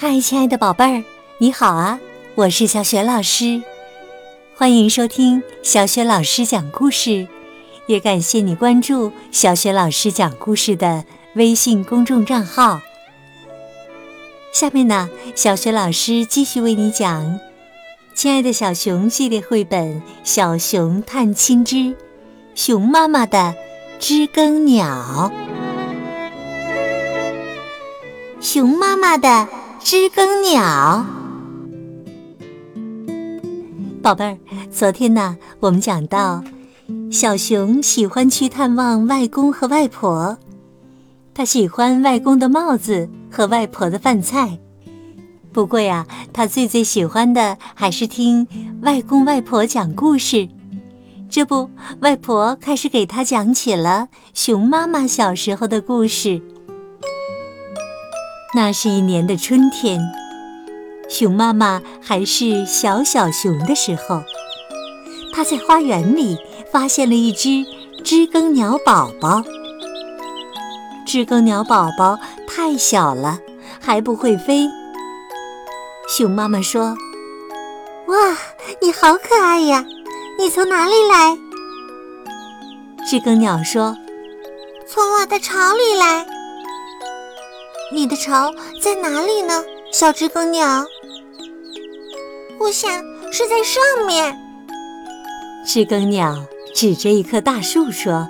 嗨，亲爱的宝贝儿，你好啊！我是小雪老师，欢迎收听小雪老师讲故事，也感谢你关注小雪老师讲故事的微信公众账号。下面呢，小雪老师继续为你讲《亲爱的小熊》系列绘本《小熊探亲之熊妈妈的知更鸟》，熊妈妈的。知更鸟，宝贝儿，昨天呢，我们讲到，小熊喜欢去探望外公和外婆，他喜欢外公的帽子和外婆的饭菜。不过呀，他最最喜欢的还是听外公外婆讲故事。这不，外婆开始给他讲起了熊妈妈小时候的故事。那是一年的春天，熊妈妈还是小小熊的时候，她在花园里发现了一只知更鸟宝宝。知更鸟宝宝太小了，还不会飞。熊妈妈说：“哇，你好可爱呀！你从哪里来？”知更鸟说：“从我的巢里来。”你的巢在哪里呢，小知更鸟？我想是在上面。知更鸟指着一棵大树说：“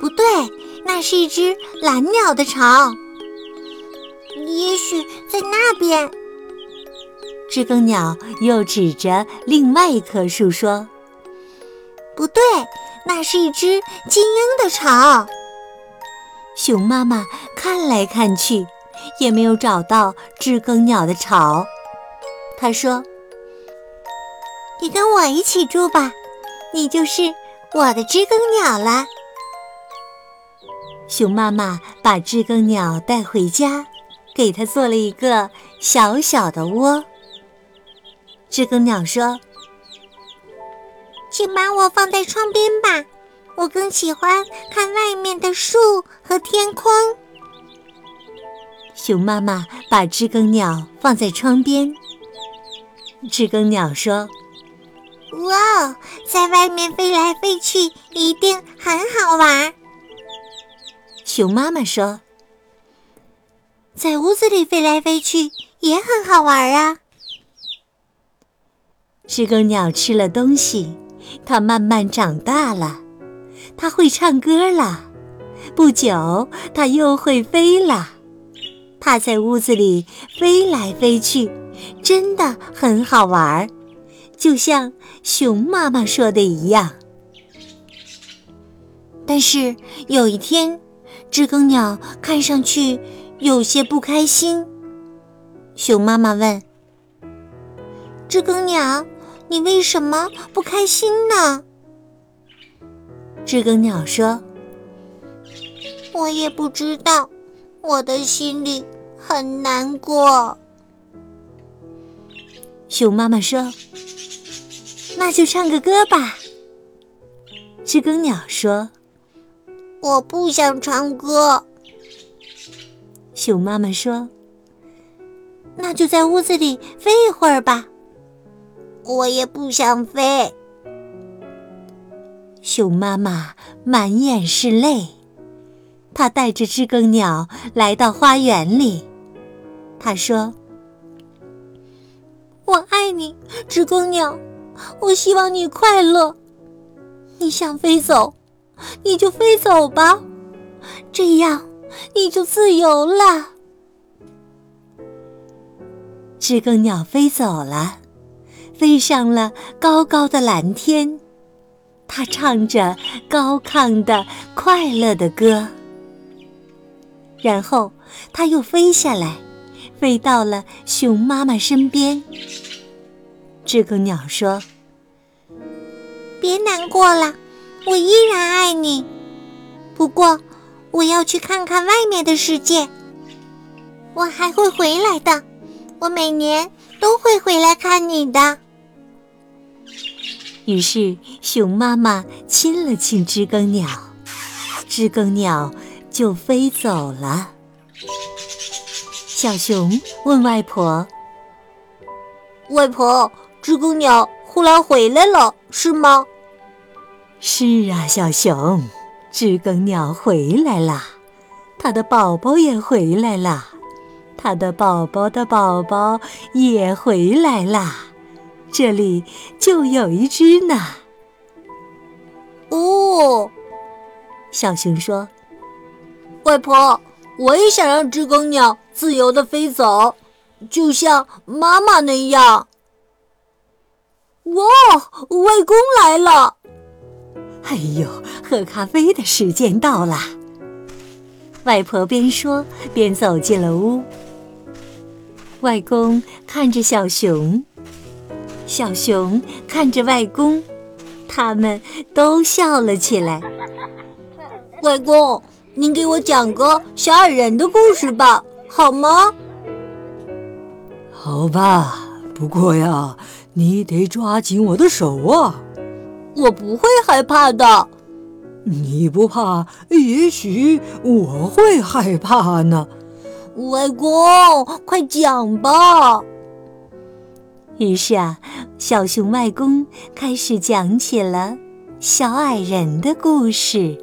不对，那是一只蓝鸟的巢。也许在那边。”知更鸟又指着另外一棵树说：“不对，那是一只金鹰的巢。”熊妈妈看来看去，也没有找到知更鸟的巢。他说：“你跟我一起住吧，你就是我的知更鸟了。”熊妈妈把知更鸟带回家，给它做了一个小小的窝。知更鸟说：“请把我放在窗边吧。”我更喜欢看外面的树和天空。熊妈妈把知更鸟放在窗边。知更鸟说：“哇哦，在外面飞来飞去一定很好玩。”熊妈妈说：“在屋子里飞来飞去也很好玩啊。”知更鸟吃了东西，它慢慢长大了。它会唱歌了，不久它又会飞了。它在屋子里飞来飞去，真的很好玩儿，就像熊妈妈说的一样。但是有一天，知更鸟看上去有些不开心。熊妈妈问：“知更鸟，你为什么不开心呢？”知更鸟说：“我也不知道，我的心里很难过。”熊妈妈说：“那就唱个歌吧。”知更鸟说：“我不想唱歌。”熊妈妈说：“那就在屋子里飞一会儿吧。”我也不想飞。熊妈妈满眼是泪，他带着知更鸟来到花园里。他说：“我爱你，知更鸟，我希望你快乐。你想飞走，你就飞走吧，这样你就自由了。”知更鸟飞走了，飞上了高高的蓝天。他唱着高亢的快乐的歌，然后它又飞下来，飞到了熊妈妈身边。知更鸟说：“别难过了，我依然爱你。不过，我要去看看外面的世界。我还会回来的，我每年都会回来看你的。”于是，熊妈妈亲了亲知更鸟，知更鸟就飞走了。小熊问外婆：“外婆，知更鸟忽然回来了，是吗？”“是啊，小熊，知更鸟回来了，它的宝宝也回来了，它的宝宝的宝宝也回来了，这里就有一只呢。”“哦。”小熊说：“外婆。”我也想让知更鸟自由的飞走，就像妈妈那样。哇，外公来了！哎呦，喝咖啡的时间到了。外婆边说边走进了屋。外公看着小熊，小熊看着外公，他们都笑了起来。外公。您给我讲个小矮人的故事吧，好吗？好吧，不过呀，你得抓紧我的手啊！我不会害怕的。你不怕，也许我会害怕呢。外公，快讲吧。于是啊，小熊外公开始讲起了小矮人的故事。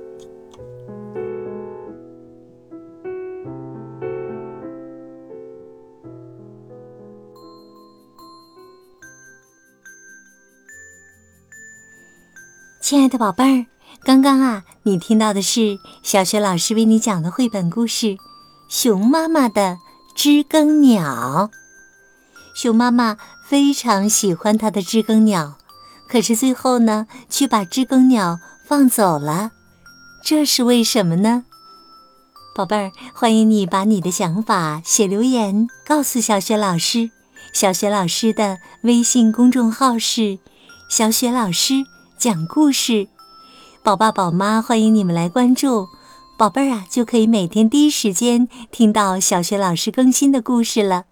亲爱的宝贝儿，刚刚啊，你听到的是小雪老师为你讲的绘本故事《熊妈妈的知更鸟》。熊妈妈非常喜欢它的知更鸟，可是最后呢，却把知更鸟放走了。这是为什么呢？宝贝儿，欢迎你把你的想法写留言告诉小雪老师。小雪老师的微信公众号是“小雪老师”。讲故事，宝爸宝妈欢迎你们来关注，宝贝儿啊就可以每天第一时间听到小学老师更新的故事了，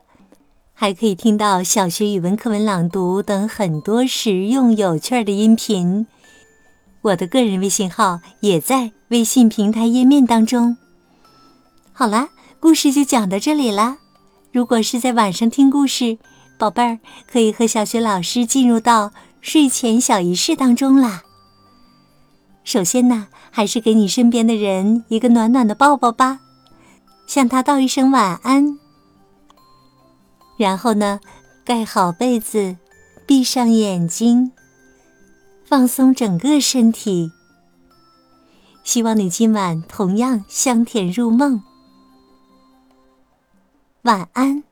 还可以听到小学语文课文朗读等很多实用有趣的音频。我的个人微信号也在微信平台页面当中。好啦，故事就讲到这里啦。如果是在晚上听故事，宝贝儿可以和小学老师进入到。睡前小仪式当中啦。首先呢，还是给你身边的人一个暖暖的抱抱吧，向他道一声晚安。然后呢，盖好被子，闭上眼睛，放松整个身体。希望你今晚同样香甜入梦。晚安。